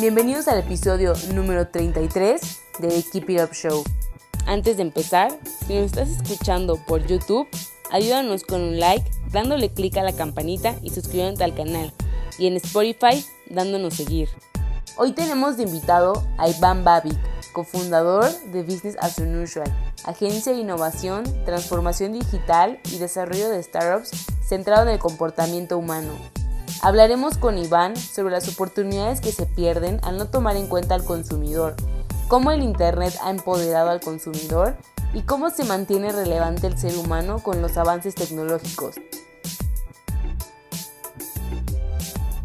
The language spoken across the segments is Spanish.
Bienvenidos al episodio número 33 de The Keep It Up Show. Antes de empezar, si nos estás escuchando por YouTube, ayúdanos con un like, dándole clic a la campanita y suscribiéndote al canal. Y en Spotify, dándonos seguir. Hoy tenemos de invitado a Iván Babic, cofundador de Business as Unusual, agencia de innovación, transformación digital y desarrollo de startups centrado en el comportamiento humano. Hablaremos con Iván sobre las oportunidades que se pierden al no tomar en cuenta al consumidor, cómo el Internet ha empoderado al consumidor y cómo se mantiene relevante el ser humano con los avances tecnológicos.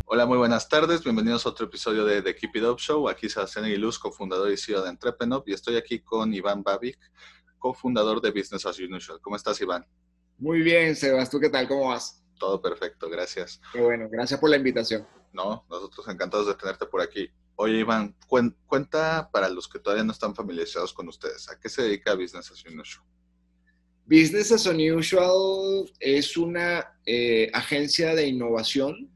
Hola, muy buenas tardes. Bienvenidos a otro episodio de The Keep It Up Show. Aquí Sebastián Aguiluz, cofundador y CEO de Entrepreneur, y estoy aquí con Iván Babic, cofundador de Business as Usual. ¿Cómo estás, Iván? Muy bien, Sebas. ¿Tú qué tal? ¿Cómo vas? Todo perfecto, gracias. Qué bueno, gracias por la invitación. No, nosotros encantados de tenerte por aquí. Oye, Iván, cuenta para los que todavía no están familiarizados con ustedes, ¿a qué se dedica Business as Usual? Business as Unusual es una eh, agencia de innovación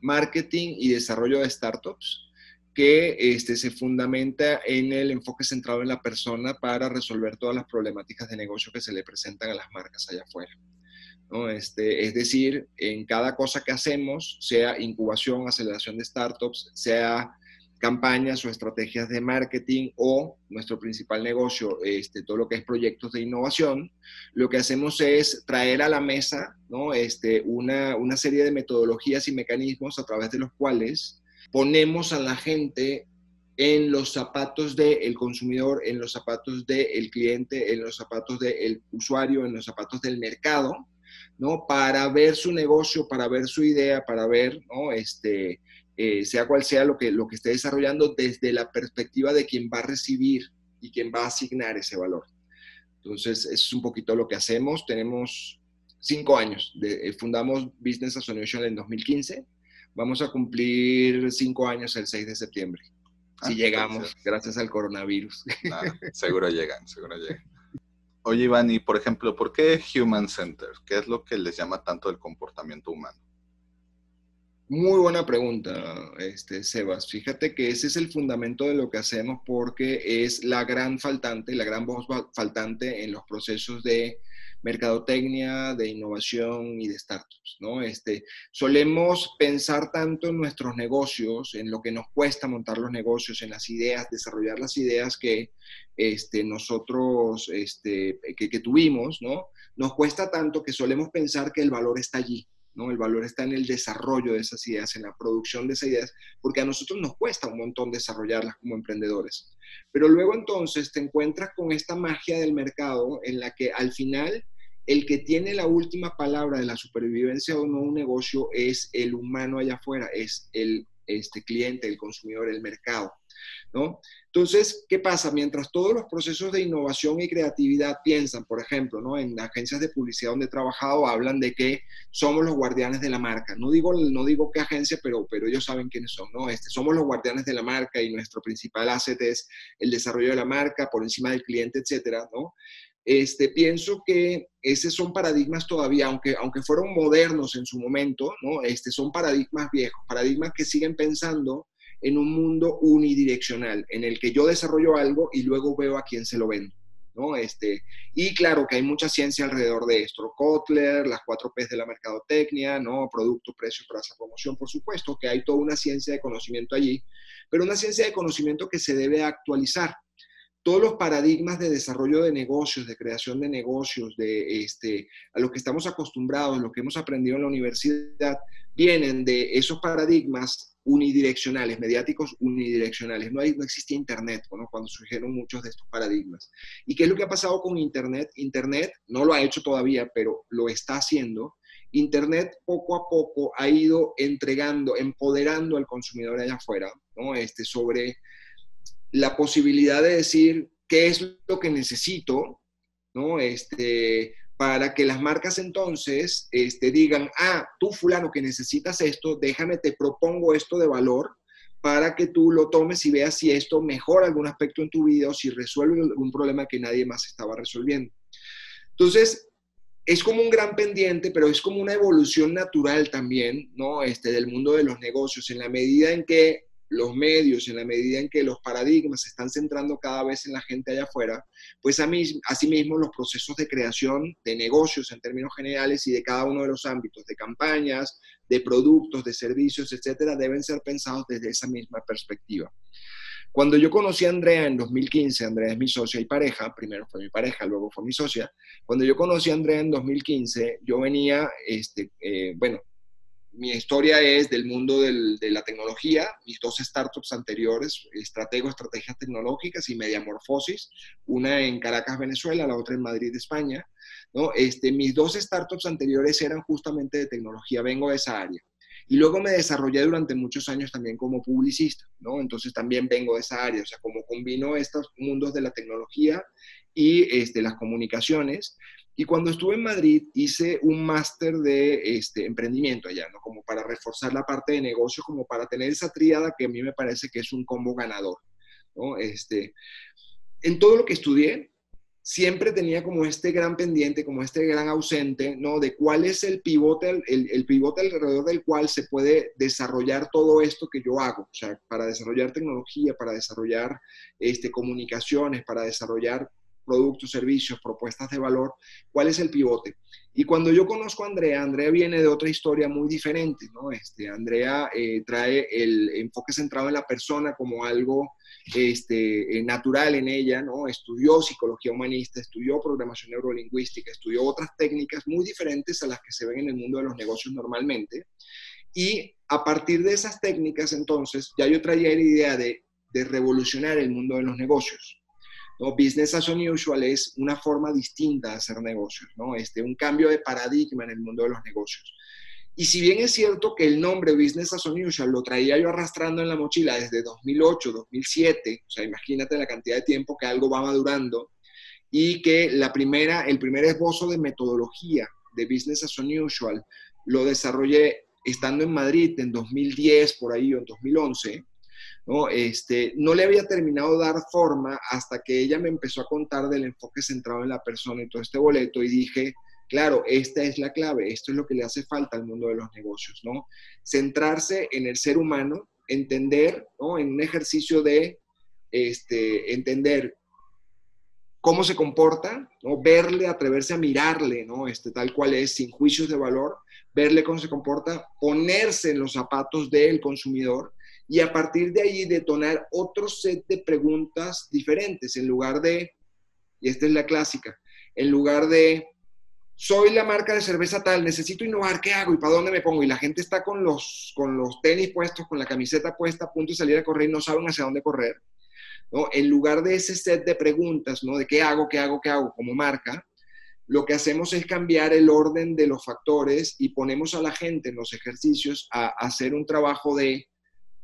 marketing y desarrollo de startups que este, se fundamenta en el enfoque centrado en la persona para resolver todas las problemáticas de negocio que se le presentan a las marcas allá afuera. Este, es decir, en cada cosa que hacemos, sea incubación, aceleración de startups, sea campañas o estrategias de marketing o nuestro principal negocio, este, todo lo que es proyectos de innovación, lo que hacemos es traer a la mesa este, una serie de metodologías y mecanismos a través de los cuales ponemos a la gente en los zapatos del consumidor, en los zapatos del cliente, en los zapatos del usuario, en los zapatos del mercado, ¿no? Para ver su negocio, para ver su idea, para ver, ¿no? Este, eh, sea cual sea lo que, lo que esté desarrollando desde la perspectiva de quien va a recibir y quien va a asignar ese valor. Entonces, es un poquito lo que hacemos. Tenemos cinco años. De, eh, fundamos Business Association en 2015. Vamos a cumplir cinco años el 6 de septiembre. si ah, llegamos, gracias al coronavirus. Seguro llegan, seguro llegan. Oye, Iván, y por ejemplo, ¿por qué Human Center? ¿Qué es lo que les llama tanto el comportamiento humano? Muy buena pregunta, este, Sebas. Fíjate que ese es el fundamento de lo que hacemos porque es la gran faltante, la gran voz faltante en los procesos de mercadotecnia, de innovación y de startups, ¿no? Este, solemos pensar tanto en nuestros negocios, en lo que nos cuesta montar los negocios, en las ideas, desarrollar las ideas que este, nosotros este, que, tuvimos, ¿no? Nos cuesta tanto que solemos pensar que el valor está allí, ¿no? El valor está en el desarrollo de esas ideas, en la producción de esas ideas, porque a nosotros nos cuesta un montón desarrollarlas como emprendedores. Pero luego entonces te encuentras con esta magia del mercado en la que al final el que tiene la última palabra de la supervivencia o no un negocio es el humano allá afuera, es el este cliente, el consumidor, el mercado. ¿no? Entonces, ¿qué pasa? Mientras todos los procesos de innovación y creatividad piensan, por ejemplo, ¿no? en agencias de publicidad donde he trabajado, hablan de que somos los guardianes de la marca. No digo, no digo qué agencia, pero, pero ellos saben quiénes son. ¿no? Este, somos los guardianes de la marca y nuestro principal asset es el desarrollo de la marca por encima del cliente, etcétera, ¿no? Este, pienso que esos son paradigmas todavía, aunque, aunque fueron modernos en su momento, ¿no? este, son paradigmas viejos, paradigmas que siguen pensando en un mundo unidireccional, en el que yo desarrollo algo y luego veo a quién se lo vendo. ¿no? Este, y claro que hay mucha ciencia alrededor de esto. Kotler, las cuatro P's de la mercadotecnia, ¿no? Producto, precio, plaza, promoción, por supuesto, que hay toda una ciencia de conocimiento allí, pero una ciencia de conocimiento que se debe actualizar. Todos los paradigmas de desarrollo de negocios, de creación de negocios, de este, a lo que estamos acostumbrados, lo que hemos aprendido en la universidad, vienen de esos paradigmas unidireccionales, mediáticos unidireccionales. No, hay, no existía Internet cuando surgieron muchos de estos paradigmas. ¿Y qué es lo que ha pasado con Internet? Internet no lo ha hecho todavía, pero lo está haciendo. Internet poco a poco ha ido entregando, empoderando al consumidor allá afuera, ¿no? Este, sobre la posibilidad de decir qué es lo que necesito, ¿no? Este, para que las marcas entonces este, digan, ah, tú fulano que necesitas esto, déjame, te propongo esto de valor para que tú lo tomes y veas si esto mejora algún aspecto en tu vida o si resuelve algún problema que nadie más estaba resolviendo. Entonces, es como un gran pendiente, pero es como una evolución natural también, ¿no? Este, del mundo de los negocios, en la medida en que los medios, en la medida en que los paradigmas se están centrando cada vez en la gente allá afuera, pues a mí, asimismo los procesos de creación de negocios en términos generales y de cada uno de los ámbitos, de campañas, de productos, de servicios, etcétera, deben ser pensados desde esa misma perspectiva. Cuando yo conocí a Andrea en 2015, Andrea es mi socia y pareja, primero fue mi pareja, luego fue mi socia. Cuando yo conocí a Andrea en 2015, yo venía, este, eh, bueno, mi historia es del mundo de la tecnología, mis dos startups anteriores, Estratego Estrategias Tecnológicas y Mediamorfosis, una en Caracas, Venezuela, la otra en Madrid, España. ¿no? Este, mis dos startups anteriores eran justamente de tecnología, vengo de esa área. Y luego me desarrollé durante muchos años también como publicista, ¿no? Entonces también vengo de esa área, o sea, como combino estos mundos de la tecnología y este, las comunicaciones. Y cuando estuve en Madrid hice un máster de este, emprendimiento allá, ¿no? Como para reforzar la parte de negocio, como para tener esa tríada que a mí me parece que es un combo ganador, ¿no? Este, en todo lo que estudié, siempre tenía como este gran pendiente, como este gran ausente, ¿no? De cuál es el pivote, el, pivote alrededor del cual se puede desarrollar todo esto que yo hago, o sea, para desarrollar tecnología, para desarrollar este, comunicaciones, para desarrollar productos, servicios, propuestas de valor, cuál es el pivote. Y cuando yo conozco a Andrea, Andrea viene de otra historia muy diferente, ¿no? Este, Andrea eh, trae el enfoque centrado en la persona como algo este, eh, natural en ella, ¿no? Estudió psicología humanista, estudió programación neurolingüística, estudió otras técnicas muy diferentes a las que se ven en el mundo de los negocios normalmente. Y a partir de esas técnicas, entonces, ya yo traía la idea de, de revolucionar el mundo de los negocios. ¿No? Business as unusual es una forma distinta de hacer negocios, ¿no? Este, un cambio de paradigma en el mundo de los negocios. Y si bien es cierto que el nombre Business as unusual lo traía yo arrastrando en la mochila desde 2008, 2007, o sea, imagínate la cantidad de tiempo que algo va madurando, y que la primera, el primer esbozo de metodología de Business as unusual lo desarrollé estando en Madrid en 2010, por ahí, o en 2011, ¿no? Este, no le había terminado de dar forma hasta que ella me empezó a contar del enfoque centrado en la persona y todo este boleto y dije, claro, esta es la clave, esto es lo que le hace falta al mundo de los negocios, ¿no? Centrarse en el ser humano, entender, ¿no? En un ejercicio de este, entender cómo se comporta, ¿no? verle, atreverse a mirarle, ¿no? este, tal cual es, sin juicios de valor, verle cómo se comporta, ponerse en los zapatos del consumidor y a partir de ahí detonar otro set de preguntas diferentes en lugar de, y esta es la clásica, en lugar de, soy la marca de cerveza tal, necesito innovar, ¿qué hago y para dónde me pongo? Y la gente está con los, con los tenis puestos, con la camiseta puesta, a punto de salir a correr y no saben hacia dónde correr. ¿no? En lugar de ese set de preguntas, ¿no? De qué hago, qué hago, qué hago como marca, lo que hacemos es cambiar el orden de los factores y ponemos a la gente en los ejercicios a hacer un trabajo de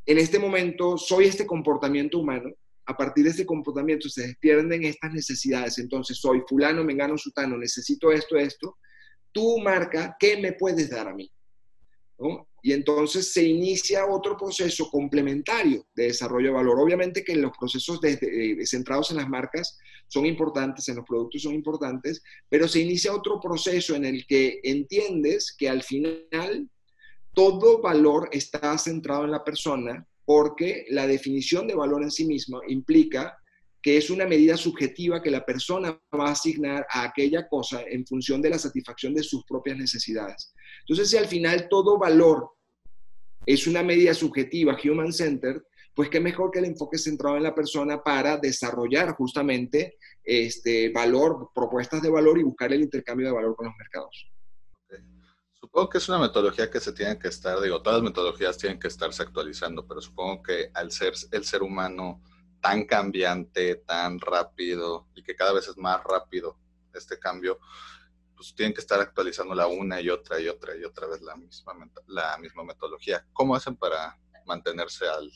en este momento soy este comportamiento humano, a partir de este comportamiento se despierden estas necesidades, entonces soy fulano, mengano, sutano, necesito esto, esto, tú marca, ¿qué me puedes dar a mí? Y entonces se inicia otro proceso complementario de desarrollo de valor. Obviamente que los procesos centrados en las marcas son importantes, en los productos son importantes, pero se inicia otro proceso en el que entiendes que al final todo valor está centrado en la persona porque la definición de valor en sí misma implica que es una medida subjetiva que la persona va a asignar a aquella cosa en función de la satisfacción de sus propias necesidades. Entonces, si al final todo valor es una medida subjetiva, human-centered, pues qué mejor que el enfoque centrado en la persona para desarrollar justamente este valor, propuestas de valor y buscar el intercambio de valor con los mercados. Supongo que es una metodología que se tiene que estar, digo, todas las metodologías tienen que estarse actualizando, pero supongo que al ser el ser humano tan cambiante, tan rápido y que cada vez es más rápido este cambio, pues tienen que estar actualizando la una y otra y otra y otra vez la misma, la misma metodología. ¿Cómo hacen para mantenerse al,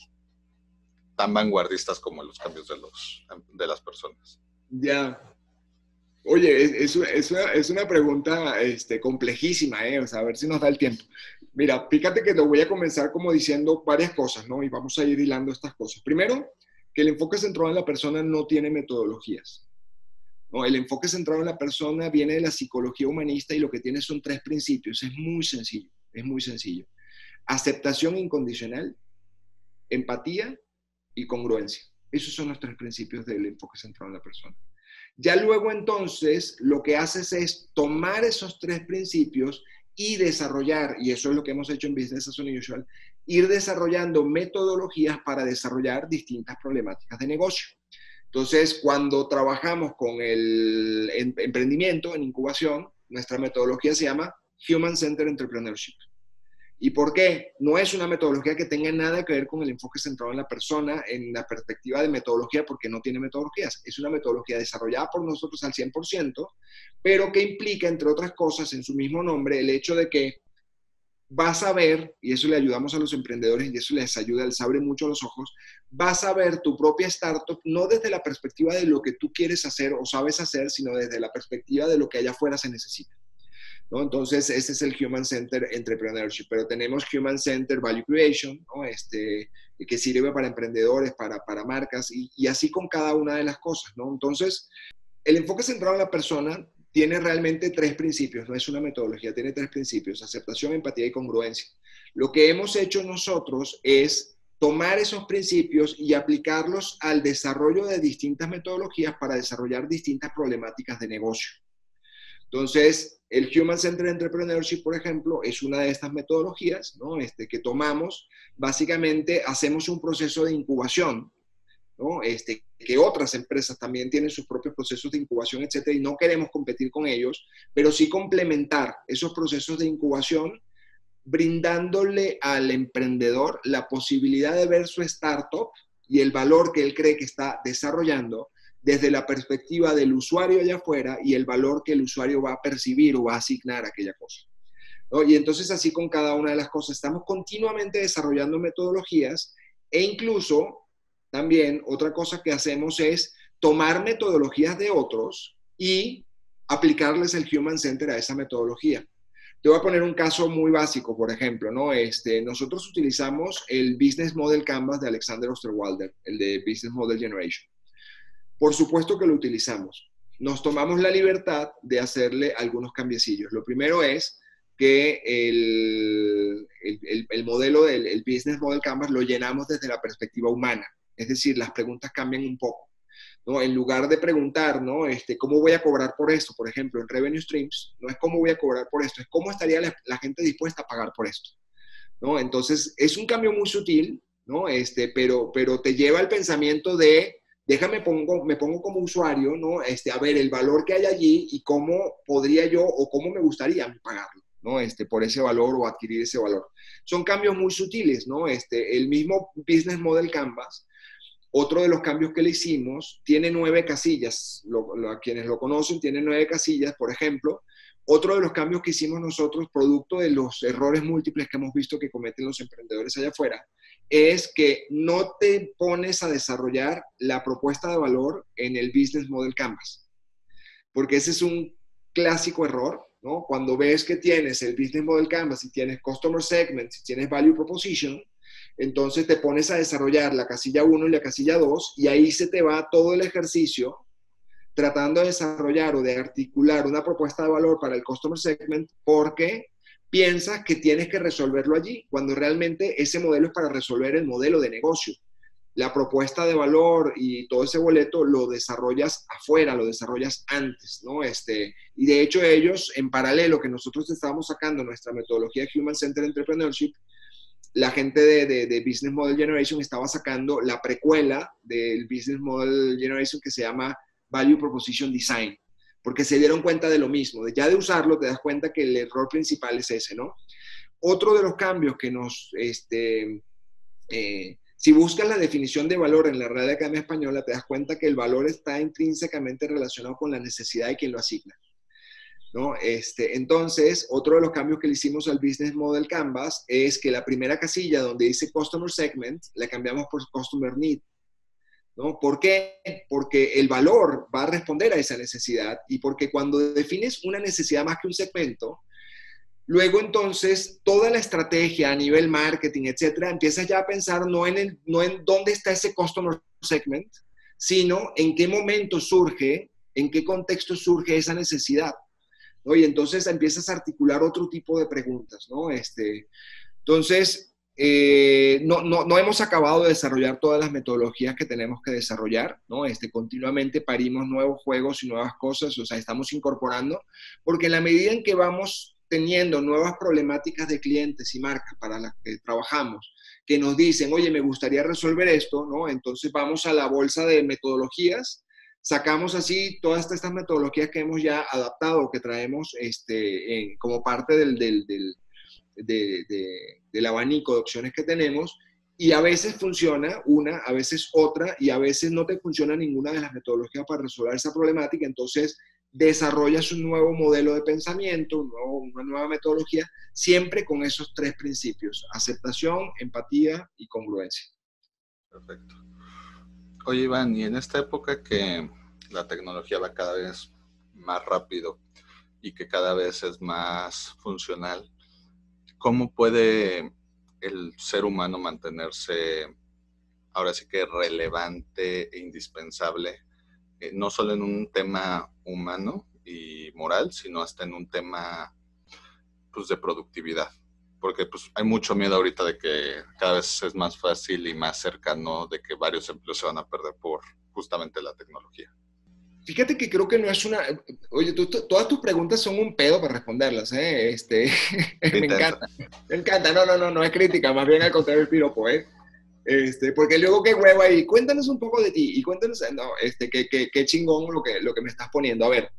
tan vanguardistas como los cambios de, los, de las personas? Ya. Oye, es, una, pregunta este, complejísima, ¿eh? O sea, a ver si nos da el tiempo. Mira, fíjate que lo voy a comenzar como diciendo varias cosas, ¿no? Y vamos a ir hilando estas cosas. Primero, que el enfoque centrado en la persona no tiene metodologías. El enfoque centrado en la persona viene de la psicología humanista y lo que tiene son tres principios. Es muy sencillo, es muy sencillo. Aceptación incondicional, empatía y congruencia. Esos son los tres principios del enfoque centrado en la persona. Ya luego entonces lo que haces es tomar esos tres principios y desarrollar, y eso es lo que hemos hecho en Business as Unusual, ir desarrollando metodologías para desarrollar distintas problemáticas de negocio. Entonces, cuando trabajamos con el emprendimiento en incubación, nuestra metodología se llama Human Centered Entrepreneurship. ¿Y por qué? No es una metodología que tenga nada que ver con el enfoque centrado en la persona en la perspectiva de metodología, porque no tiene metodologías. Es una metodología desarrollada por nosotros al 100%, pero que implica, entre otras cosas, en su mismo nombre, el hecho de que vas a ver, y eso le ayudamos a los emprendedores y eso les ayuda, les abre mucho los ojos, vas a ver tu propia startup no desde la perspectiva de lo que tú quieres hacer o sabes hacer, sino desde la perspectiva de lo que allá afuera se necesita. Entonces, ese es el Human Center Entrepreneurship, pero tenemos Human Center Value Creation, este, que sirve para emprendedores, para, para marcas, y, y, así con cada una de las cosas. ¿no? Entonces, el enfoque centrado en la persona tiene realmente tres principios, no es una metodología, tiene tres principios, aceptación, empatía y congruencia. Lo que hemos hecho nosotros es tomar esos principios y aplicarlos al desarrollo de distintas metodologías para desarrollar distintas problemáticas de negocio. Entonces, el Human Centered Entrepreneurship, por ejemplo, es una de estas metodologías ¿no? este, que tomamos. Básicamente, hacemos un proceso de incubación, ¿no? este, que otras empresas también tienen sus propios procesos de incubación, etcétera, y no queremos competir con ellos, pero sí complementar esos procesos de incubación brindándole al emprendedor la posibilidad de ver su startup y el valor que él cree que está desarrollando desde la perspectiva del usuario allá afuera y el valor que el usuario va a percibir o va a asignar a aquella cosa. Y entonces así con cada una de las cosas, estamos continuamente desarrollando metodologías e incluso también otra cosa que hacemos es tomar metodologías de otros y aplicarles el Human Center a esa metodología. Te voy a poner un caso muy básico, por ejemplo, ¿no? Este, nosotros utilizamos el Business Model Canvas de Alexander Osterwalder, el de Business Model Generation. Por supuesto que lo utilizamos. Nos tomamos la libertad de hacerle algunos cambiecillos. Lo primero es que el, el, modelo del Business Model Canvas lo llenamos desde la perspectiva humana. Es decir, las preguntas cambian un poco. ¿no? En lugar de preguntar, ¿no? Este, ¿cómo voy a cobrar por esto? Por ejemplo, en Revenue Streams, no es cómo voy a cobrar por esto, es cómo estaría la, la gente dispuesta a pagar por esto. ¿no? Entonces, es un cambio muy sutil, ¿no? Este, pero, pero te lleva al pensamiento de déjame pongo, me pongo como usuario, ¿no? Este, a ver el valor que hay allí y cómo podría yo o cómo me gustaría pagarlo, ¿no? Este, por ese valor o adquirir ese valor. Son cambios muy sutiles, ¿no? Este, el mismo Business Model Canvas, otro de los cambios que le hicimos, tiene nueve casillas, a quienes lo conocen, tiene nueve casillas, por ejemplo, otro de los cambios que hicimos nosotros, producto de los errores múltiples que hemos visto que cometen los emprendedores allá afuera, es que no te pones a desarrollar la propuesta de valor en el Business Model Canvas. Porque ese es un clásico error, ¿no? Cuando ves que tienes el Business Model Canvas y tienes Customer Segment, si tienes Value Proposition, entonces te pones a desarrollar la casilla 1 y la casilla 2 y ahí se te va todo el ejercicio tratando de desarrollar o de articular una propuesta de valor para el Customer Segment porque piensas que tienes que resolverlo allí, cuando realmente ese modelo es para resolver el modelo de negocio. La propuesta de valor y todo ese boleto lo desarrollas afuera, lo desarrollas antes, ¿no? Este, y de hecho ellos, en paralelo que nosotros estábamos sacando nuestra metodología Human Centered Entrepreneurship, la gente de, de, Business Model Generation estaba sacando la precuela del Business Model Generation que se llama Value Proposition Design porque se dieron cuenta de lo mismo, ya de usarlo te das cuenta que el error principal es ese, ¿no? Otro de los cambios que nos, este, eh, si buscas la definición de valor en la Real Academia Española, te das cuenta que el valor está intrínsecamente relacionado con la necesidad de quien lo asigna. ¿no? Este, entonces, otro de los cambios que le hicimos al Business Model Canvas es que la primera casilla donde dice Customer Segment, la cambiamos por Customer Need. ¿No? ¿Por qué? Porque el valor va a responder a esa necesidad y porque cuando defines una necesidad más que un segmento, luego entonces toda la estrategia a nivel marketing, etcétera, empiezas ya a pensar no en, el, no en dónde está ese customer segment, sino en qué momento surge, en qué contexto surge esa necesidad. Y entonces empiezas a articular otro tipo de preguntas, ¿no? Este, entonces, eh, no, no, no, hemos acabado de desarrollar todas las metodologías que tenemos que desarrollar, ¿no? Este, continuamente parimos nuevos juegos y nuevas cosas, o sea, estamos incorporando, porque en la medida en que vamos teniendo nuevas problemáticas de clientes y marcas para las que trabajamos, que nos dicen, oye, me gustaría resolver esto, ¿no? Entonces vamos a la bolsa de metodologías sacamos así todas estas metodologías que hemos ya adaptado, que traemos este, como parte del, del, abanico de opciones que tenemos, y a veces funciona una, a veces otra, y a veces no te funciona ninguna de las metodologías para resolver esa problemática, entonces desarrollas un nuevo modelo de pensamiento, una nueva metodología, siempre con esos tres principios, aceptación, empatía y congruencia. Perfecto. Oye, Iván, y en esta época que la tecnología va cada vez más rápido y que cada vez es más funcional, ¿cómo puede el ser humano mantenerse ahora sí que relevante e indispensable, eh, no solo en un tema humano y moral, sino hasta en un tema pues, de productividad? porque pues hay mucho miedo ahorita de que cada vez es más fácil y más cercano de que varios empleos se van a perder por justamente la tecnología. Fíjate que creo que no es una... Oye, todas tus preguntas son un pedo para responderlas, ¿eh? Este, me encanta. Me encanta. No, no, no, no es crítica, más bien al contrario el piropo, ¿eh? Este, porque luego qué huevo ahí, cuéntanos un poco de ti y cuéntanos, no, este, qué, qué, qué chingón lo que, lo que me estás poniendo. A ver,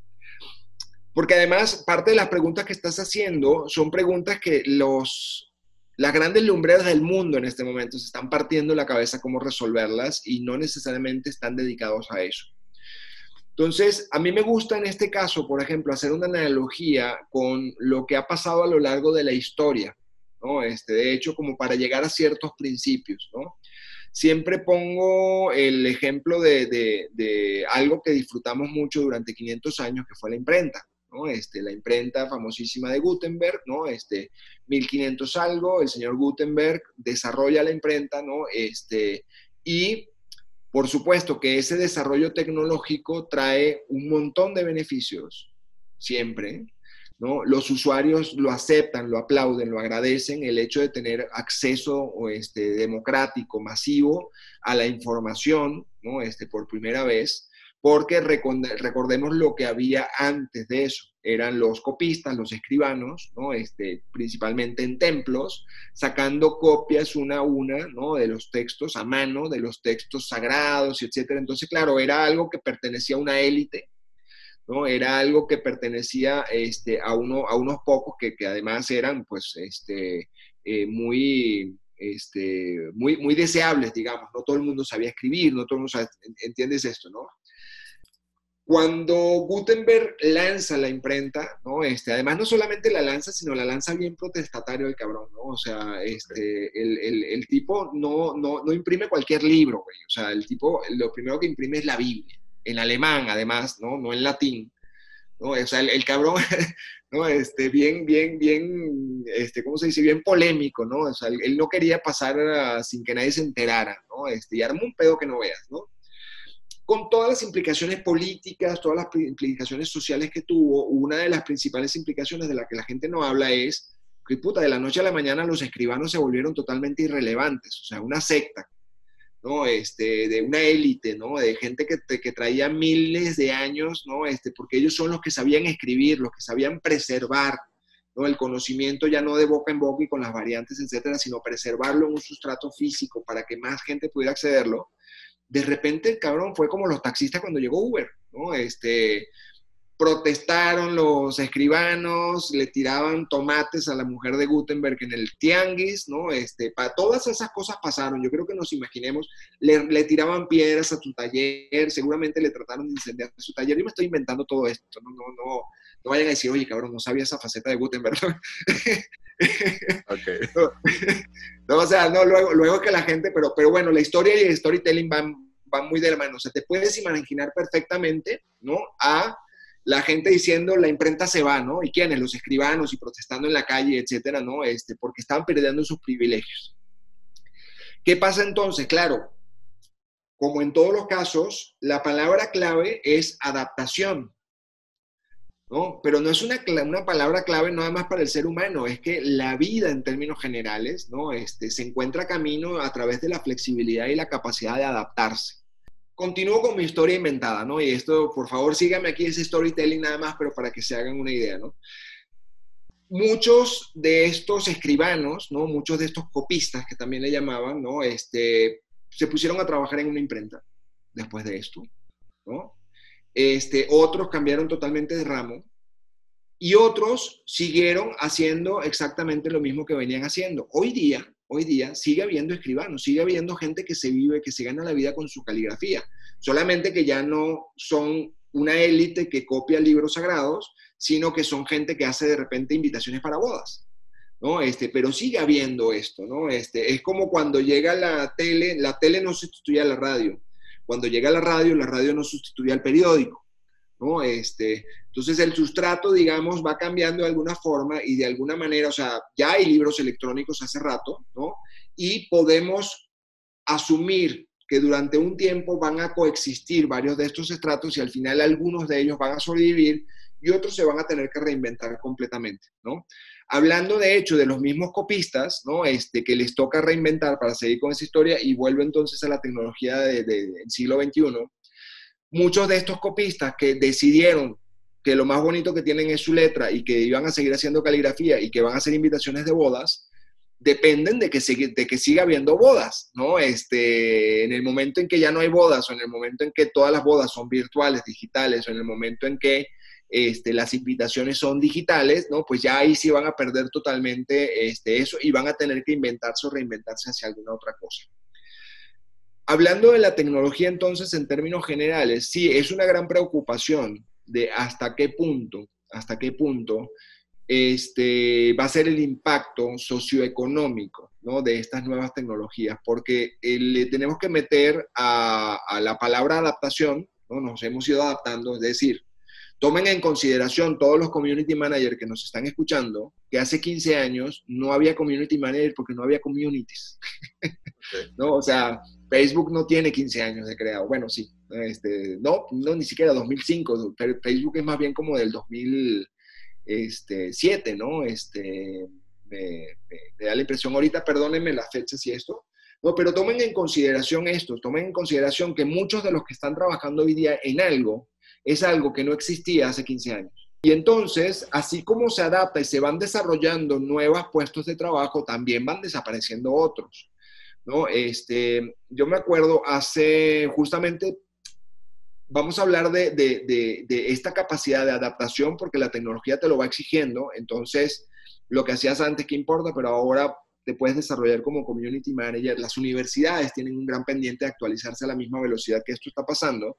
porque además, parte de las preguntas que estás haciendo son preguntas que los, las grandes lumbreras del mundo en este momento se están partiendo la cabeza cómo resolverlas y no necesariamente están dedicados a eso. Entonces, a mí me gusta en este caso, por ejemplo, hacer una analogía con lo que ha pasado a lo largo de la historia, ¿no? Este, de hecho, como para llegar a ciertos principios, ¿no? Siempre pongo el ejemplo de, de, de algo que disfrutamos mucho durante 500 años, que fue la imprenta. Este, la imprenta famosísima de Gutenberg, ¿no? Este, 1500 algo, el señor Gutenberg desarrolla la imprenta, ¿no? Este, y por supuesto que ese desarrollo tecnológico trae un montón de beneficios, siempre, ¿no? Los usuarios lo aceptan, lo aplauden, lo agradecen, el hecho de tener acceso este, democrático, masivo a la información, ¿no? Este, por primera vez, porque recordemos lo que había antes de eso. Eran los copistas, los escribanos, ¿no? este, principalmente en templos, sacando copias una a una ¿no? de los textos a mano, de los textos sagrados, etc. Entonces, claro, era algo que pertenecía a una élite, ¿no? Era algo que pertenecía este, a, uno, a unos pocos que, que además eran pues, este, eh, muy, este, muy, muy deseables, digamos. No todo el mundo sabía escribir, no todo el mundo sabía, entiendes esto, ¿no? Cuando Gutenberg lanza la imprenta, ¿no? Este, además no solamente la lanza, sino la lanza bien protestatario el cabrón, ¿no? O sea, este, el, el, el tipo no, no, no, imprime cualquier libro, güey. O sea, el tipo, lo primero que imprime es la Biblia, en alemán además, ¿no? No en latín. ¿no? O sea, el, cabrón, ¿no? Este, bien, bien, bien, este, ¿cómo se dice? Bien polémico, ¿no? O sea, él, no quería pasar sin que nadie se enterara, ¿no? Este, y armó un pedo que no veas, ¿no? Con todas las implicaciones políticas, todas las implicaciones sociales que tuvo, una de las principales implicaciones de la que la gente no habla es que, puta, de la noche a la mañana los escribanos se volvieron totalmente irrelevantes, o sea, una secta, ¿no? Este, de una élite, ¿no? De gente que, que traía miles de años, ¿no? Este, porque ellos son los que sabían escribir, los que sabían preservar, ¿no? El conocimiento ya no de boca en boca y con las variantes, etcétera, sino preservarlo en un sustrato físico para que más gente pudiera accederlo de repente el cabrón fue como los taxistas cuando llegó Uber, ¿no? Este, protestaron los escribanos, le tiraban tomates a la mujer de Gutenberg en el tianguis, ¿no? Este, para todas esas cosas pasaron. Yo creo que nos imaginemos, le, tiraban piedras a tu taller, seguramente le trataron de incendiar su taller. Yo me estoy inventando todo esto, no, no, no, no vayan a decir, oye, cabrón, no sabía esa faceta de Gutenberg. okay. no, o sea, no, luego, luego que la gente, pero, pero bueno, la historia y el storytelling van, van muy de la mano. O sea, te puedes imaginar perfectamente, ¿no? A la gente diciendo la imprenta se va, ¿no? ¿Y quiénes? Los escribanos y protestando en la calle, etcétera, ¿no? Este, porque estaban perdiendo sus privilegios. ¿Qué pasa entonces? Claro, como en todos los casos, la palabra clave es adaptación. ¿no? Pero no es una, una, palabra clave nada más para el ser humano, es que la vida en términos generales, ¿no? Este, se encuentra camino a través de la flexibilidad y la capacidad de adaptarse continúo con mi historia inventada, ¿no? Y esto, por favor, síganme aquí ese storytelling nada más, pero para que se hagan una idea, ¿no? Muchos de estos escribanos, ¿no? Muchos de estos copistas que también le llamaban, ¿no? Este, se pusieron a trabajar en una imprenta después de esto, ¿no? Este, otros cambiaron totalmente de ramo y otros siguieron haciendo exactamente lo mismo que venían haciendo. Hoy día, hoy día sigue habiendo escribanos, sigue habiendo gente que se vive, que se gana la vida con su caligrafía, solamente que ya no son una élite que copia libros sagrados, sino que son gente que hace de repente invitaciones para bodas. ¿no? Este, pero sigue habiendo esto, ¿no? Este, es como cuando llega la tele, la tele no sustituye a la radio. Cuando llega la radio, la radio no sustituye al periódico. ¿No? Este, entonces el sustrato, digamos, va cambiando de alguna forma y de alguna manera, o sea, ya hay libros electrónicos hace rato, ¿no? Y podemos asumir que durante un tiempo van a coexistir varios de estos estratos y al final algunos de ellos van a sobrevivir y otros se van a tener que reinventar completamente, ¿no? Hablando de hecho de los mismos copistas, ¿no? Este, que les toca reinventar para seguir con esa historia y vuelvo entonces a la tecnología del siglo XXI, muchos de estos copistas que decidieron que lo más bonito que tienen es su letra y que iban a seguir haciendo caligrafía y que van a hacer invitaciones de bodas, dependen de que, de que siga habiendo bodas, ¿no? Este, en el momento en que ya no hay bodas o en el momento en que todas las bodas son virtuales, digitales, o en el momento en que este, las invitaciones son digitales, ¿no? Pues ya ahí sí van a perder totalmente este, eso y van a tener que inventarse o reinventarse hacia alguna otra cosa. Hablando de la tecnología entonces en términos generales, sí, es una gran preocupación de hasta qué punto, hasta qué punto este, va a ser el impacto socioeconómico ¿no? de estas nuevas tecnologías, porque eh, le tenemos que meter a, a, la palabra adaptación, ¿no? nos hemos ido adaptando, es decir, tomen en consideración todos los community managers que nos están escuchando, que hace 15 años no había community manager porque no había communities. ¿no? O sea, Facebook no tiene 15 años de creado. Bueno, sí. Este, no, no, ni siquiera 2005. Facebook es más bien como del 2007, este, ¿no? Este, me, da la impresión, ahorita perdónenme las fechas y esto, no, pero tomen en consideración esto, tomen en consideración que muchos de los que están trabajando hoy día en algo es algo que no existía hace 15 años. Y entonces, así como se adapta y se van desarrollando nuevos puestos de trabajo, también van desapareciendo otros. ¿No? Este, yo me acuerdo hace justamente, vamos a hablar de, de, esta capacidad de adaptación porque la tecnología te lo va exigiendo, entonces lo que hacías antes, ¿qué importa? Pero ahora te puedes desarrollar como community manager. Las universidades tienen un gran pendiente de actualizarse a la misma velocidad que esto está pasando.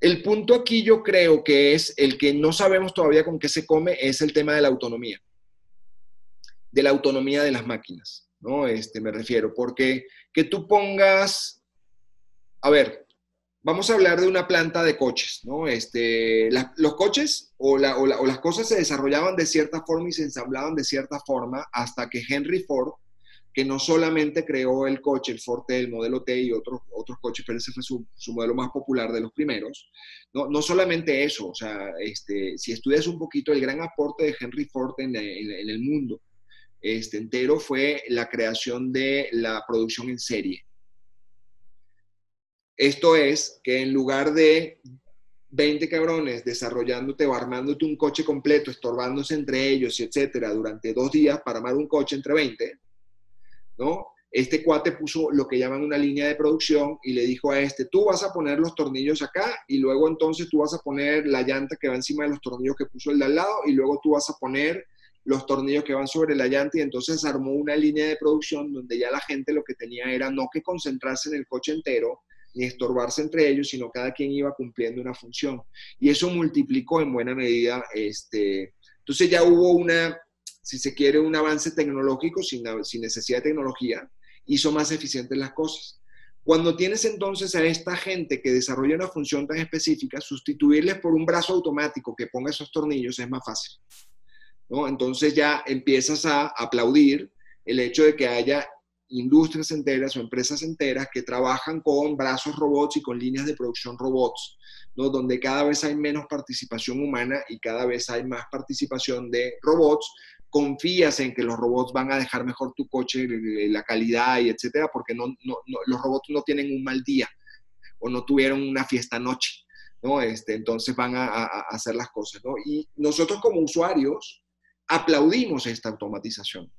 El punto aquí yo creo que es el que no sabemos todavía con qué se come, es el tema de la autonomía, de la autonomía de las máquinas. ¿No? Este, me refiero, porque que tú pongas, a ver, vamos a hablar de una planta de coches, ¿no? Este, los coches o, las cosas se desarrollaban de cierta forma y se ensamblaban de cierta forma hasta que Henry Ford, que no solamente creó el coche, el Ford T, el modelo T y otros, otros coches, pero ese fue su, modelo más popular de los primeros, no, no solamente eso, o sea, este, si estudias un poquito el gran aporte de Henry Ford en el mundo, este, entero fue la creación de la producción en serie. Esto es que en lugar de 20 cabrones desarrollándote o armándote un coche completo, estorbándose entre ellos, etcétera, durante dos días para armar un coche entre 20, ¿no? este cuate puso lo que llaman una línea de producción y le dijo a este, tú vas a poner los tornillos acá y luego entonces tú vas a poner la llanta que va encima de los tornillos que puso el de al lado y luego tú vas a poner los tornillos que van sobre la llanta y entonces armó una línea de producción donde ya la gente lo que tenía era no que concentrarse en el coche entero ni estorbarse entre ellos, sino cada quien iba cumpliendo una función. Y eso multiplicó en buena medida, este, entonces ya hubo una, si se quiere, un avance tecnológico sin, sin necesidad de tecnología, hizo más eficientes las cosas. Cuando tienes entonces a esta gente que desarrolla una función tan específica, sustituirles por un brazo automático que ponga esos tornillos es más fácil. ¿No? Entonces ya empiezas a aplaudir el hecho de que haya industrias enteras o empresas enteras que trabajan con brazos robots y con líneas de producción robots, ¿no? donde cada vez hay menos participación humana y cada vez hay más participación de robots confías en que los robots van a dejar mejor tu coche, la calidad y etcétera, porque no, los robots no tienen un mal día o no tuvieron una fiesta noche, ¿no? Este, entonces van a, hacer las cosas, ¿no? Y nosotros como usuarios aplaudimos esta automatización.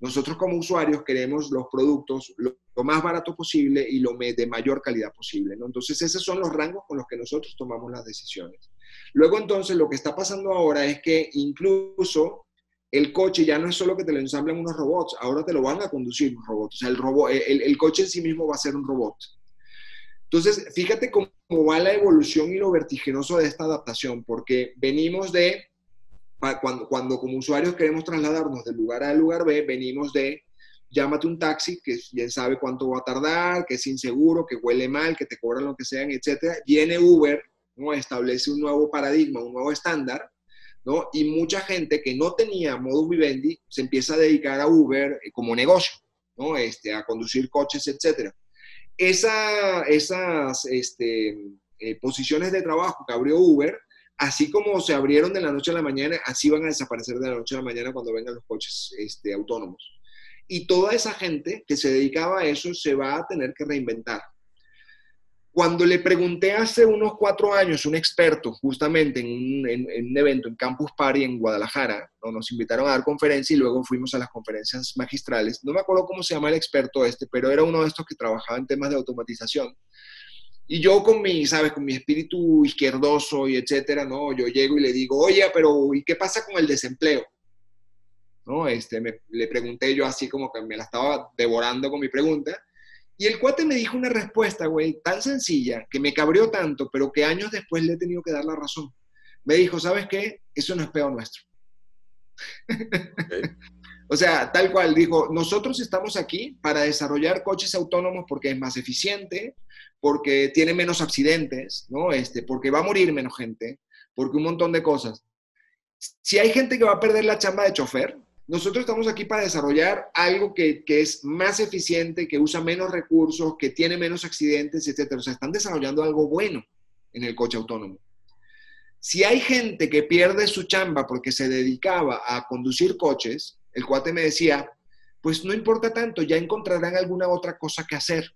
Nosotros como usuarios queremos los productos lo, más barato posible y lo de mayor calidad posible, ¿no? Entonces esos son los rangos con los que nosotros tomamos las decisiones. Luego entonces lo que está pasando ahora es que incluso el coche ya no es solo que te lo ensamblan unos robots, ahora te lo van a conducir un robot. O sea, el, robot, el, coche en sí mismo va a ser un robot. Entonces, fíjate cómo va la evolución y lo vertiginoso de esta adaptación, porque venimos de, cuando, cuando como usuarios queremos trasladarnos del lugar A al lugar B, venimos de llámate un taxi, que bien sabe cuánto va a tardar, que es inseguro, que huele mal, que te cobran lo que sean, etc. Viene Uber, ¿no? establece un nuevo paradigma, un nuevo estándar, y mucha gente que no tenía modus vivendi se empieza a dedicar a Uber eh, como negocio, ¿no? Este, a conducir coches, etc. Esa, esas este, eh, posiciones de trabajo que abrió Uber, así como se abrieron de la noche a la mañana, así van a desaparecer de la noche a la mañana cuando vengan los coches este, autónomos. Y toda esa gente que se dedicaba a eso se va a tener que reinventar. Cuando le pregunté hace unos cuatro años, un experto, justamente en un, evento en Campus Party en Guadalajara, nos invitaron a dar conferencia y luego fuimos a las conferencias magistrales. No me acuerdo cómo se llama el experto este, pero era uno de estos que trabajaba en temas de automatización. Y yo con mi, ¿sabes? Con mi espíritu izquierdoso y etcétera, ¿no? Yo llego y le digo, oye, pero ¿y qué pasa con el desempleo? ¿No? Este, le pregunté yo así como que me la estaba devorando con mi pregunta. Y el cuate me dijo una respuesta, güey, tan sencilla, que me cabrió tanto, pero que años después le he tenido que dar la razón. Me dijo, ¿sabes qué? Eso no es peor nuestro. O sea, tal cual, dijo, nosotros estamos aquí para desarrollar coches autónomos porque es más eficiente, porque tiene menos accidentes, ¿no? Este, porque va a morir menos gente, porque un montón de cosas. Si hay gente que va a perder la chamba de chofer, nosotros estamos aquí para desarrollar algo que, es más eficiente, que usa menos recursos, que tiene menos accidentes, etc. O sea, están desarrollando algo bueno en el coche autónomo. Si hay gente que pierde su chamba porque se dedicaba a conducir coches, el cuate me decía, pues no importa tanto, ya encontrarán alguna otra cosa que hacer.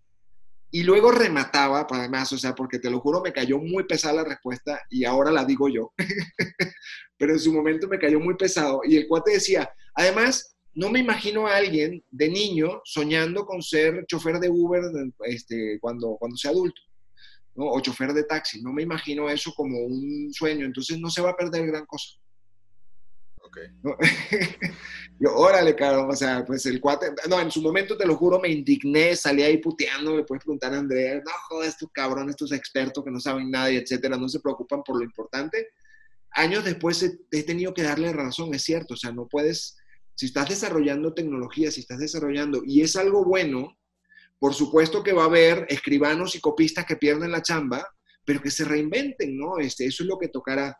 Y luego remataba, además, o sea, porque te lo juro, me cayó muy pesada la respuesta y ahora la digo yo. Pero en su momento me cayó muy pesado. Y el cuate decía, además, no me imagino a alguien de niño soñando con ser chofer de Uber este, cuando, cuando sea adulto. O chofer de taxi. No me imagino eso como un sueño. Entonces no se va a perder gran cosa. Yo, órale, cabrón, o sea, pues el cuate, no, en su momento te lo juro, me indigné, salí ahí puteando, me puedes preguntar a Andrea, no, joder, estos cabrones, estos expertos que no saben nada y etcétera, no se preocupan por lo importante. Años después he, he tenido que darle razón, es cierto, o sea, no puedes, si estás desarrollando tecnología, si estás desarrollando, y es algo bueno, por supuesto que va a haber escribanos y copistas que pierden la chamba, pero que se reinventen, ¿no? Este, eso es lo que tocará.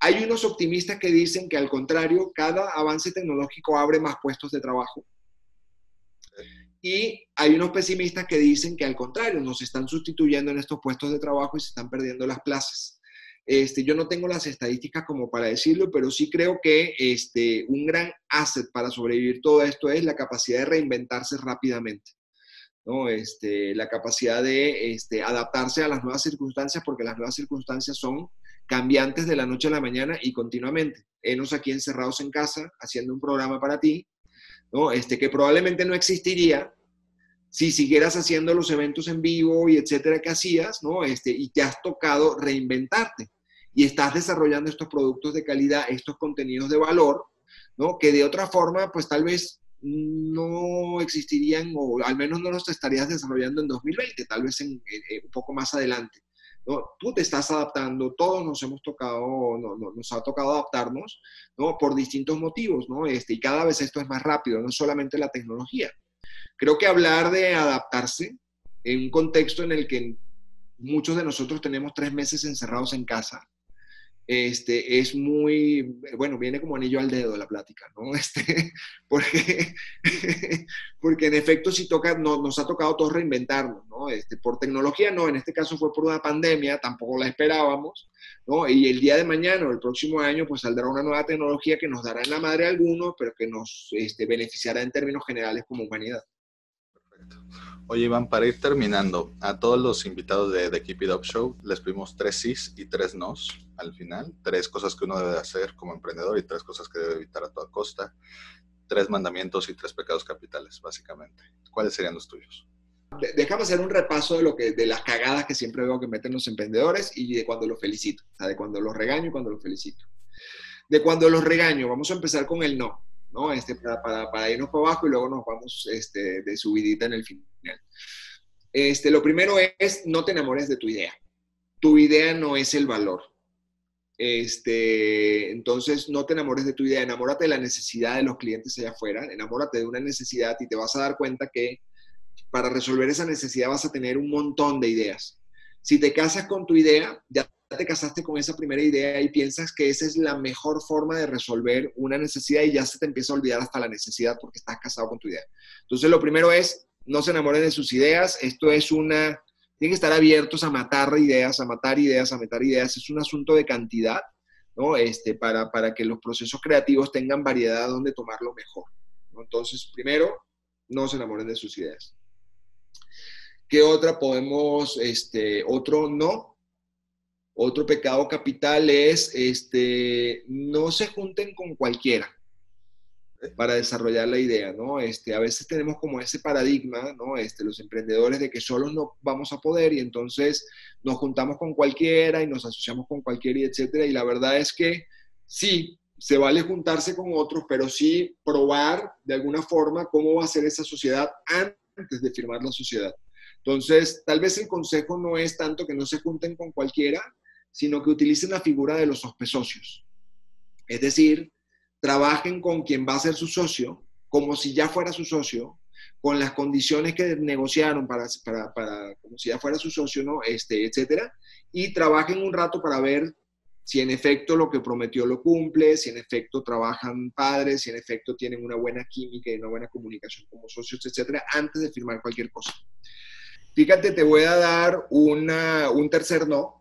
Hay unos optimistas que dicen que al contrario, cada avance tecnológico abre más puestos de trabajo. Y hay unos pesimistas que dicen que al contrario, nos están sustituyendo en estos puestos de trabajo y se están perdiendo las plazas. Este, yo no tengo las estadísticas como para decirlo, pero sí creo que este, un gran asset para sobrevivir todo esto es la capacidad de reinventarse rápidamente. ¿no? Este, la capacidad de este, adaptarse a las nuevas circunstancias, porque las nuevas circunstancias son cambiantes de la noche a la mañana y continuamente. Enos aquí encerrados en casa haciendo un programa para ti, ¿no? Este, que probablemente no existiría si siguieras haciendo los eventos en vivo y etcétera que hacías, ¿no? Este, y te has tocado reinventarte y estás desarrollando estos productos de calidad, estos contenidos de valor, ¿no? Que de otra forma, pues tal vez no existirían o al menos no los estarías desarrollando en 2020, tal vez en, un poco más adelante. ¿No? Tú te estás adaptando, todos nos hemos tocado, no, nos ha tocado adaptarnos ¿no? por distintos motivos, ¿no? Este, y cada vez esto es más rápido, no solamente la tecnología. Creo que hablar de adaptarse en un contexto en el que muchos de nosotros tenemos tres meses encerrados en casa, este, es muy, bueno, viene como anillo al dedo la plática, ¿no? Este, porque, porque en efecto sí toca, no, nos ha tocado todos reinventarnos, ¿no? Este, por tecnología no, en este caso fue por una pandemia, tampoco la esperábamos, ¿no? Y el día de mañana o el próximo año pues saldrá una nueva tecnología que nos dará en la madre a algunos, pero que nos este, beneficiará en términos generales como humanidad. Oye, Iván, para ir terminando, a todos los invitados de The Keep It Up Show les pedimos tres sís y tres nos al final. Tres cosas que uno debe hacer como emprendedor y tres cosas que debe evitar a toda costa. Tres mandamientos y tres pecados capitales, básicamente. ¿Cuáles serían los tuyos? Déjame hacer un repaso de, lo que, de las cagadas que siempre veo que meten los emprendedores y de cuando los felicito. O sea, de cuando los regaño y cuando los felicito. De cuando los regaño, vamos a empezar con el no. ¿No? Este, para, para, para, irnos para abajo y luego nos vamos este, de subidita en el final. Este, lo primero es, no te enamores de tu idea. Tu idea no es el valor. Este, entonces, no te enamores de tu idea, enamórate de la necesidad de los clientes allá afuera, enamórate de una necesidad y te vas a dar cuenta que para resolver esa necesidad vas a tener un montón de ideas. Si te casas con tu idea, ya te casaste con esa primera idea y piensas que esa es la mejor forma de resolver una necesidad y ya se te empieza a olvidar hasta la necesidad porque estás casado con tu idea. Entonces, lo primero es, no se enamoren de sus ideas. Esto es una, tienen que estar abiertos a matar ideas, a matar ideas, a matar ideas. Es un asunto de cantidad, ¿no? Este, para, para que los procesos creativos tengan variedad donde tomarlo mejor. Entonces, primero, no se enamoren de sus ideas. ¿Qué otra podemos, este, otro no? Otro pecado capital es, este, no se junten con cualquiera para desarrollar la idea, ¿no? Este, a veces tenemos como ese paradigma, ¿no? Este, los emprendedores de que solo no vamos a poder y entonces nos juntamos con cualquiera y nos asociamos con cualquiera y etcétera. Y la verdad es que sí, se vale juntarse con otros, pero sí probar de alguna forma cómo va a ser esa sociedad antes de firmar la sociedad. Entonces, tal vez el consejo no es tanto que no se junten con cualquiera, sino que utilicen la figura de los sospechosios. Es decir, trabajen con quien va a ser su socio, como si ya fuera su socio, con las condiciones que negociaron para, para, como si ya fuera su socio, ¿no? Este, etcétera, y trabajen un rato para ver si en efecto lo que prometió lo cumple, si en efecto trabajan padres, si en efecto tienen una buena química y una buena comunicación como socios, etcétera, antes de firmar cualquier cosa. Fíjate, te voy a dar una, un tercer no,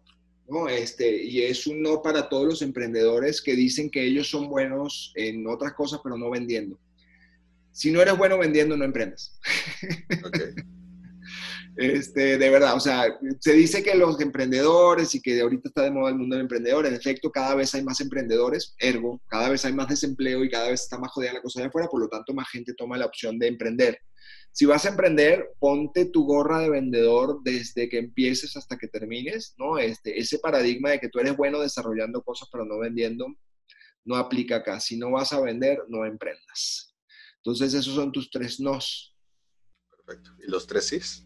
¿no? Este, y es un no para todos los emprendedores que dicen que ellos son buenos en otras cosas, pero no vendiendo. Si no eres bueno vendiendo, no emprendas. Este, de verdad, o sea, se dice que los emprendedores y que ahorita está de moda el mundo del emprendedor, en efecto, cada vez hay más emprendedores, ergo, cada vez hay más desempleo y cada vez está más jodida la cosa de afuera, por lo tanto, más gente toma la opción de emprender. Si vas a emprender, ponte tu gorra de vendedor desde que empieces hasta que termines, ¿no? Este, ese paradigma de que tú eres bueno desarrollando cosas pero no vendiendo, no aplica acá. Si no vas a vender, no emprendas. Entonces, esos son tus tres nos. Perfecto. ¿Y los tres sís?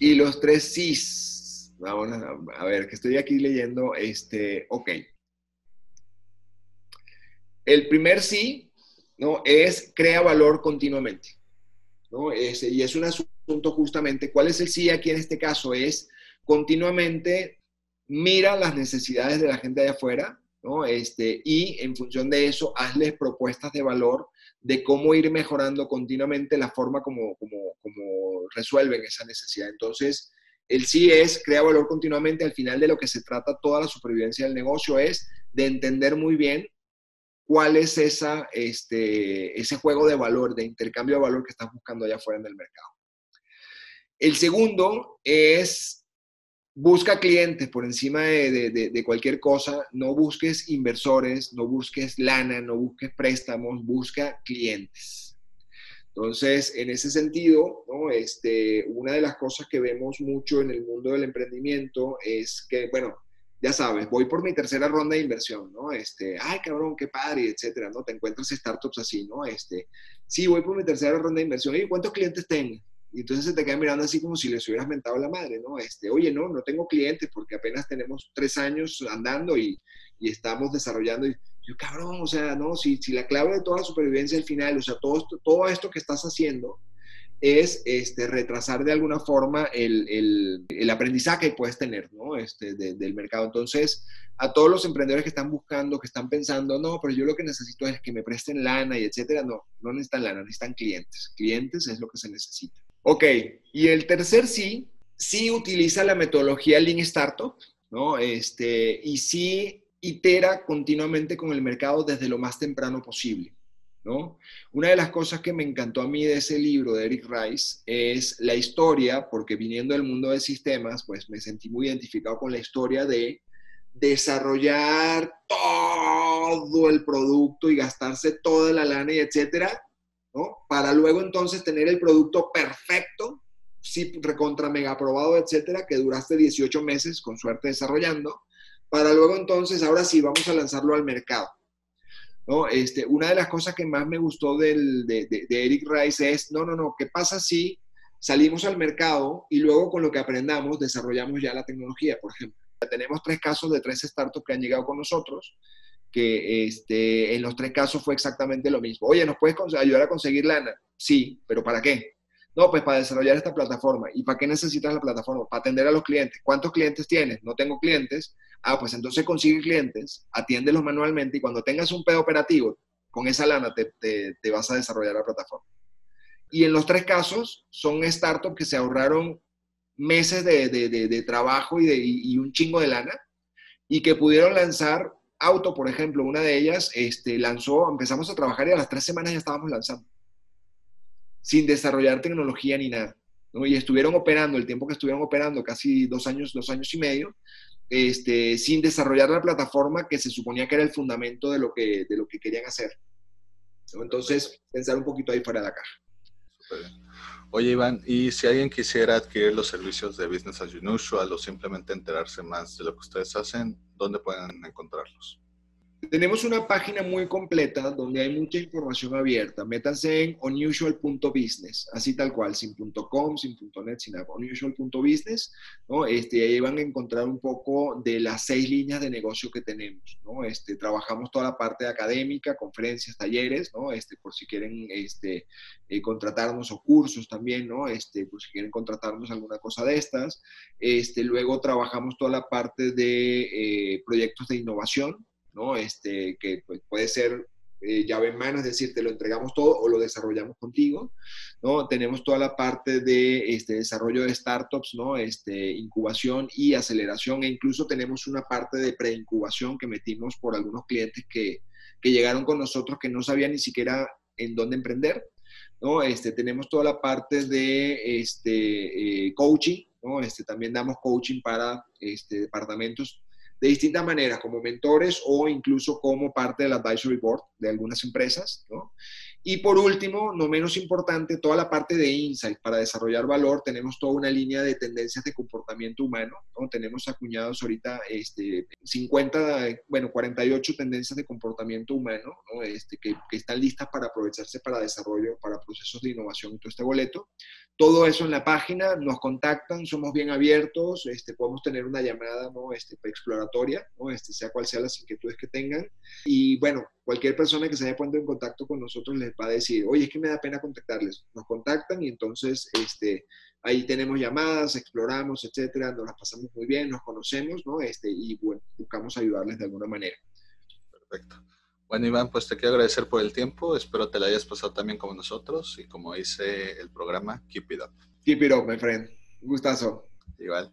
Y los tres sís. Vamos a, ver, que estoy aquí leyendo. Este, ok. El primer sí, ¿no? Es crea valor continuamente y es un asunto justamente, ¿cuál es el sí aquí en este caso? Es continuamente mira las necesidades de la gente de afuera, ¿no? Este, y en función de eso, hazles propuestas de valor de cómo ir mejorando continuamente la forma como, como, como resuelven esa necesidad. Entonces, el sí es crea valor continuamente. Al final de lo que se trata toda la supervivencia del negocio es de entender muy bien cuál es esa, este, ese juego de valor, de intercambio de valor que estás buscando allá afuera en el mercado. El segundo es busca clientes por encima de, cualquier cosa, no busques inversores, no busques lana, no busques préstamos, busca clientes. Entonces, en ese sentido, ¿no? este, una de las cosas que vemos mucho en el mundo del emprendimiento es que, bueno, ya sabes, voy por mi tercera ronda de inversión, ¿no? Este, ay, cabrón, qué padre, etcétera, ¿no? Te encuentras startups así, ¿no? Este, sí, voy por mi tercera ronda de inversión, ¿y cuántos clientes tengo? Y entonces se te quedan mirando así como si les hubieras mentado la madre, ¿no? Este, oye, no, no tengo clientes porque apenas tenemos tres años andando y, y estamos desarrollando. Y yo, cabrón, o sea, no, si, si la clave de toda la supervivencia al final, o sea, todo esto, todo esto que estás haciendo es este, retrasar de alguna forma el, el, aprendizaje que puedes tener, ¿no? Este, del mercado. Entonces, a todos los emprendedores que están buscando, que están pensando, no, pero yo lo que necesito es que me presten lana y etcétera, no, no necesitan lana, necesitan clientes. Clientes es lo que se necesita. Ok, y el tercer sí, sí utiliza la metodología Lean Startup, ¿no? Este, y sí itera continuamente con el mercado desde lo más temprano posible, ¿no? Una de las cosas que me encantó a mí de ese libro de Eric Rice es la historia, porque viniendo del mundo de sistemas, pues me sentí muy identificado con la historia de desarrollar todo el producto y gastarse toda la lana y etcétera, para luego entonces tener el producto perfecto, sí, recontra mega aprobado, etcétera, que duraste 18 meses con suerte desarrollando, para luego entonces, ahora sí, vamos a lanzarlo al mercado. ¿No? Este, una de las cosas que más me gustó del, de, de, Eric Rice es, no, no, no, ¿qué pasa si salimos al mercado y luego con lo que aprendamos desarrollamos ya la tecnología, por ejemplo? Tenemos tres casos de tres startups que han llegado con nosotros que este, en los tres casos fue exactamente lo mismo. Oye, ¿nos puedes ayudar a conseguir lana? Sí, pero ¿para qué? No, pues para desarrollar esta plataforma. ¿Y para qué necesitas la plataforma? Para atender a los clientes. ¿Cuántos clientes tienes? No tengo clientes. Ah, pues entonces consigue clientes, atiéndelos manualmente y cuando tengas un pedo operativo, con esa lana te, te, vas a desarrollar la plataforma. Y en los tres casos son startups que se ahorraron meses de, de, de, trabajo y, y, un chingo de lana y que pudieron lanzar Auto, por ejemplo, una de ellas, este, lanzó, empezamos a trabajar y a las tres semanas ya estábamos lanzando, sin desarrollar tecnología ni nada. Y estuvieron operando, el tiempo que estuvieron operando, casi dos años, dos años y medio, este, sin desarrollar la plataforma que se suponía que era el fundamento de lo que, de lo que querían hacer. Entonces, pensar un poquito ahí fuera de la caja. Oye, Iván, y si alguien quisiera adquirir los servicios de Business as Usual o simplemente enterarse más de lo que ustedes hacen, ¿dónde pueden encontrarlos? Tenemos una página muy completa donde hay mucha información abierta. Métanse en unusual.business, así tal cual, sin .com, sin .net, sin unusual.business, ¿no? Este, ahí van a encontrar un poco de las seis líneas de negocio que tenemos. Este, trabajamos toda la parte académica, conferencias, talleres, ¿no? Este, por si quieren este, eh, contratarnos o cursos también, ¿no? Este, por si quieren contratarnos alguna cosa de estas. Este, luego trabajamos toda la parte de eh, proyectos de innovación, ¿no? Este, que pues, puede ser eh, llave en mano, es decir, te lo entregamos todo o lo desarrollamos contigo, ¿no? Tenemos toda la parte de este, desarrollo de startups, ¿no? Este, incubación y aceleración e incluso tenemos una parte de preincubación que metimos por algunos clientes que, que llegaron con nosotros que no sabían ni siquiera en dónde emprender, ¿no? Este, tenemos toda la parte de este, eh, coaching, ¿no? Este, también damos coaching para este, departamentos de distintas maneras, como mentores o incluso como parte del advisory board de algunas empresas, ¿no? Y por último, no menos importante, toda la parte de insight. Para desarrollar valor tenemos toda una línea de tendencias de comportamiento humano. ¿no? Tenemos acuñados ahorita este, 50, bueno, 48 tendencias de comportamiento humano ¿no? este, que, que, están listas para aprovecharse para desarrollo, para procesos de innovación y todo este boleto. Todo eso en la página, nos contactan, somos bien abiertos, este, podemos tener una llamada ¿no? este, exploratoria, ¿no? este, sea cual sea las inquietudes que tengan. Y bueno, cualquier persona que se haya puesto en contacto con nosotros les va a decir, oye, es que me da pena contactarles. Nos contactan y entonces este, ahí tenemos llamadas, exploramos, etcétera, nos las pasamos muy bien, nos conocemos, ¿no? Este, y bueno, buscamos ayudarles de alguna manera. Perfecto. Bueno, Iván, pues te quiero agradecer por el tiempo. Espero te la hayas pasado también como nosotros y como dice el programa, keep it up. Keep it up, my friend. gustazo. Igual.